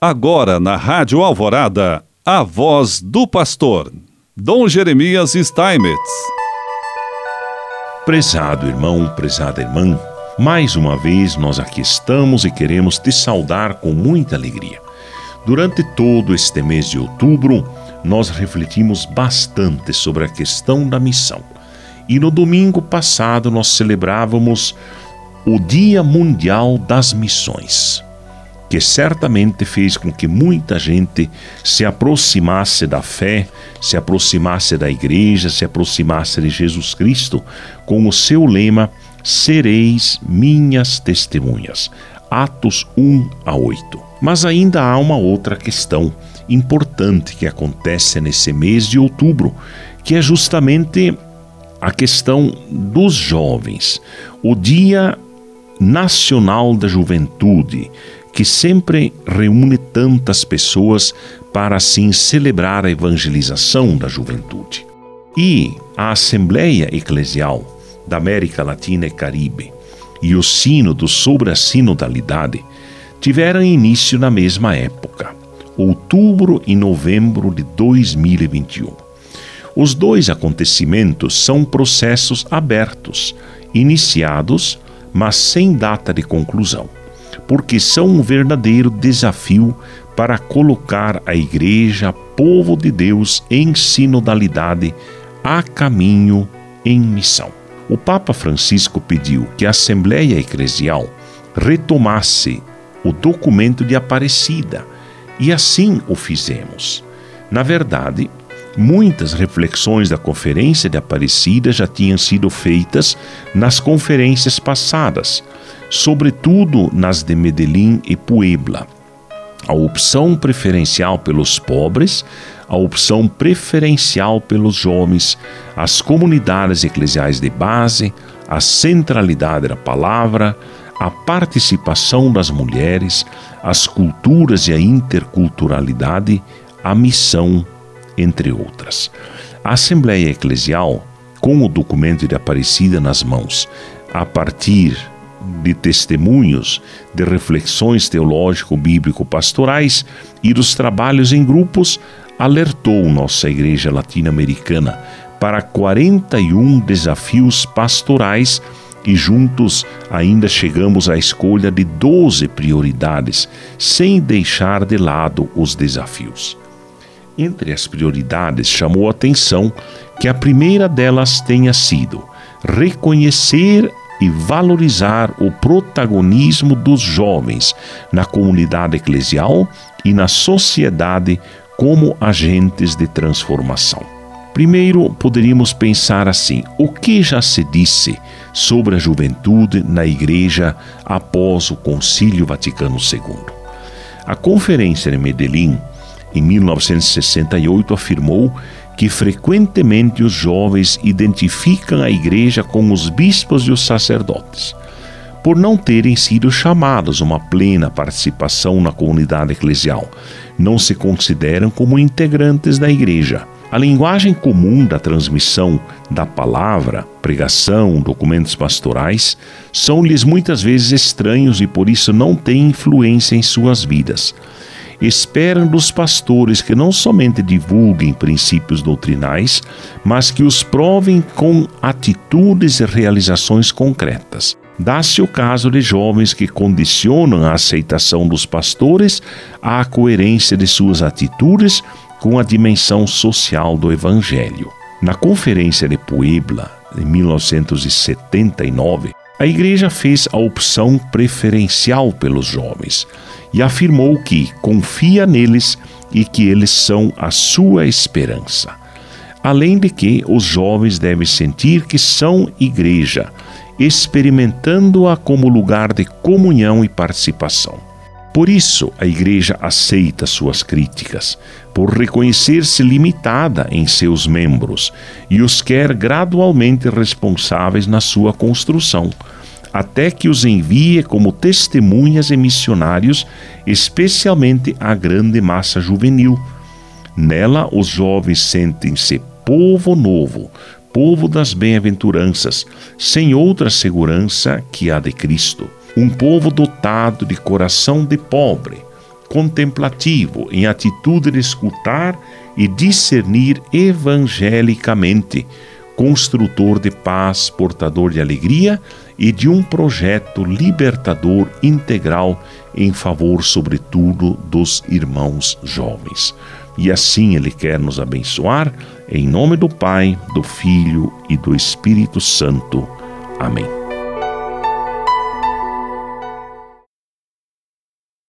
Agora na Rádio Alvorada, a voz do pastor, Dom Jeremias Steinmetz. Prezado irmão, prezada irmã, mais uma vez nós aqui estamos e queremos te saudar com muita alegria. Durante todo este mês de outubro, nós refletimos bastante sobre a questão da missão. E no domingo passado nós celebrávamos o Dia Mundial das Missões que certamente fez com que muita gente se aproximasse da fé, se aproximasse da igreja, se aproximasse de Jesus Cristo, com o seu lema: Sereis minhas testemunhas. Atos 1 a 8. Mas ainda há uma outra questão importante que acontece nesse mês de outubro, que é justamente a questão dos jovens. O Dia Nacional da Juventude, que sempre reúne tantas pessoas para assim celebrar a evangelização da juventude. E a Assembleia Eclesial da América Latina e Caribe e o Sínodo sobre a Sinodalidade tiveram início na mesma época, outubro e novembro de 2021. Os dois acontecimentos são processos abertos, iniciados, mas sem data de conclusão porque são um verdadeiro desafio para colocar a Igreja, povo de Deus, em sinodalidade, a caminho em missão. O Papa Francisco pediu que a Assembleia Eclesial retomasse o documento de Aparecida, e assim o fizemos. Na verdade, muitas reflexões da Conferência de Aparecida já tinham sido feitas nas conferências passadas sobretudo nas de Medellín e Puebla. A opção preferencial pelos pobres, a opção preferencial pelos jovens, as comunidades eclesiais de base, a centralidade da palavra, a participação das mulheres, as culturas e a interculturalidade, a missão, entre outras. A Assembleia Eclesial, com o documento de Aparecida nas mãos, a partir de testemunhos, de reflexões teológico-bíblico-pastorais e dos trabalhos em grupos, alertou nossa Igreja Latino-Americana para 41 desafios pastorais e juntos ainda chegamos à escolha de 12 prioridades, sem deixar de lado os desafios. Entre as prioridades, chamou a atenção que a primeira delas tenha sido reconhecer e valorizar o protagonismo dos jovens na comunidade eclesial e na sociedade como agentes de transformação. Primeiro, poderíamos pensar assim: o que já se disse sobre a juventude na Igreja após o Concílio Vaticano II? A Conferência de Medellín, em 1968, afirmou que frequentemente os jovens identificam a igreja com os bispos e os sacerdotes, por não terem sido chamados a uma plena participação na comunidade eclesial. Não se consideram como integrantes da igreja. A linguagem comum da transmissão da palavra, pregação, documentos pastorais, são-lhes muitas vezes estranhos e por isso não têm influência em suas vidas esperam dos pastores que não somente divulguem princípios doutrinais, mas que os provem com atitudes e realizações concretas. Dá-se o caso de jovens que condicionam a aceitação dos pastores à coerência de suas atitudes com a dimensão social do Evangelho. Na Conferência de Puebla, em 1979, a Igreja fez a opção preferencial pelos jovens e afirmou que confia neles e que eles são a sua esperança. Além de que os jovens devem sentir que são igreja, experimentando-a como lugar de comunhão e participação. Por isso, a Igreja aceita suas críticas, por reconhecer-se limitada em seus membros e os quer gradualmente responsáveis na sua construção, até que os envie como testemunhas e missionários, especialmente à grande massa juvenil. Nela, os jovens sentem-se povo novo, povo das bem-aventuranças, sem outra segurança que a de Cristo. Um povo dotado de coração de pobre, contemplativo, em atitude de escutar e discernir evangelicamente, construtor de paz, portador de alegria e de um projeto libertador integral em favor, sobretudo, dos irmãos jovens. E assim Ele quer nos abençoar, em nome do Pai, do Filho e do Espírito Santo. Amém.